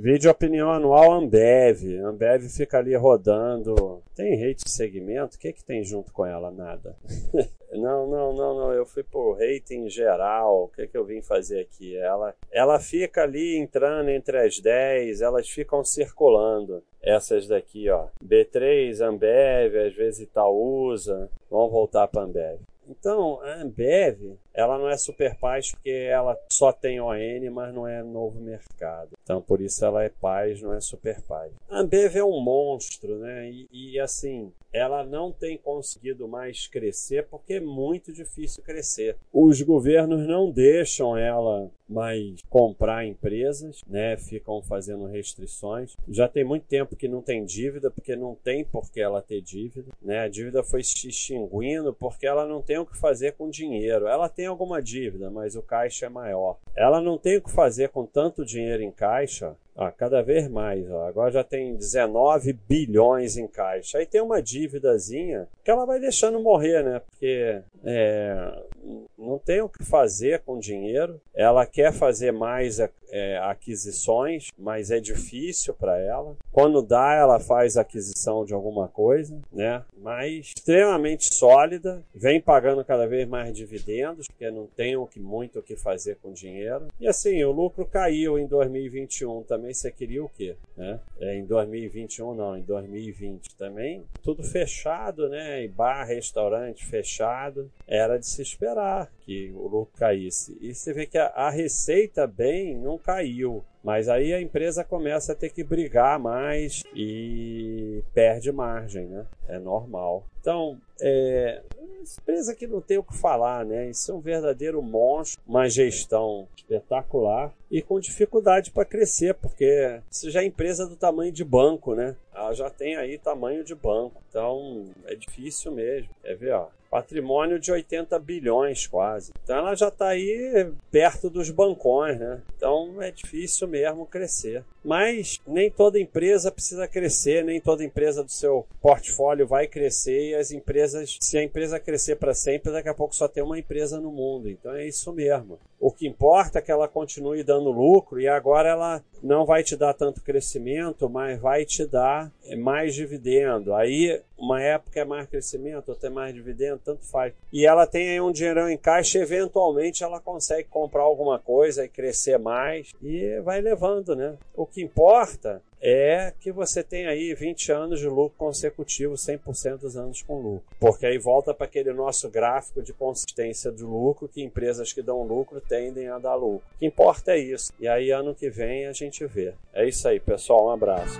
Vídeo opinião anual Ambev. Ambev fica ali rodando. Tem rate de segmento? O que, que tem junto com ela? Nada. não, não, não, não. Eu fui por rating geral. O que, que eu vim fazer aqui? Ela, ela fica ali entrando entre as 10, elas ficam circulando. Essas daqui, ó. B3, Ambev, às vezes Itaúsa. Vamos voltar para Ambev. Então, a Ambev, ela não é super paz porque ela só tem ON, mas não é novo mercado. Então, por isso ela é paz, não é super paz. A Ambev é um monstro, né? E, e assim, ela não tem conseguido mais crescer porque é muito difícil crescer. Os governos não deixam ela mais comprar empresas, né? Ficam fazendo restrições. Já tem muito tempo que não tem dívida, porque não tem por que ela ter dívida, né? A dívida foi se extinguindo porque ela não tem o que fazer com dinheiro. Ela tem alguma dívida, mas o caixa é maior. Ela não tem o que fazer com tanto dinheiro em caixa ah, cada vez mais. Ó. Agora já tem 19 bilhões em caixa. Aí tem uma dívidazinha que ela vai deixando morrer, né? Porque é, não tem o que fazer com dinheiro. Ela quer fazer mais é, aquisições, mas é difícil para ela. Quando dá, ela faz aquisição de alguma coisa, né? Mas extremamente sólida, vem pagando cada vez mais dividendos, porque não tem o que, muito o que fazer com dinheiro. E assim, o lucro caiu em 2021 também. Você queria o quê? Né? É, em 2021 não, em 2020 também. Tudo fechado, né? E bar, restaurante fechado. Era de se esperar que o lucro caísse. E você vê que a, a receita bem não caiu. Mas aí a empresa começa a ter que brigar mais e perde margem, né? É normal. Então, é, empresa que não tem o que falar, né? Isso é um verdadeiro monstro, uma gestão espetacular e com dificuldade para crescer, porque isso já é empresa do tamanho de banco, né? Ela já tem aí tamanho de banco. Então, é difícil mesmo. Ver, ó? patrimônio de 80 bilhões quase. Então ela já está aí perto dos bancões, né? Então é difícil mesmo crescer. Mas nem toda empresa precisa crescer, nem toda empresa do seu portfólio vai crescer e as empresas, se a empresa crescer para sempre, daqui a pouco só tem uma empresa no mundo. Então é isso mesmo. O que importa é que ela continue dando lucro e agora ela não vai te dar tanto crescimento, mas vai te dar mais dividendo. Aí, uma época é mais crescimento, outra é mais dividendo, tanto faz. E ela tem aí um dinheirão em caixa, eventualmente ela consegue comprar alguma coisa e crescer mais e vai levando, né? O que importa é que você tem aí 20 anos de lucro consecutivo, 100% dos anos com lucro. Porque aí volta para aquele nosso gráfico de consistência do lucro, que empresas que dão lucro tendem a dar lucro. O que importa é isso. E aí ano que vem a gente vê. É isso aí, pessoal. Um abraço.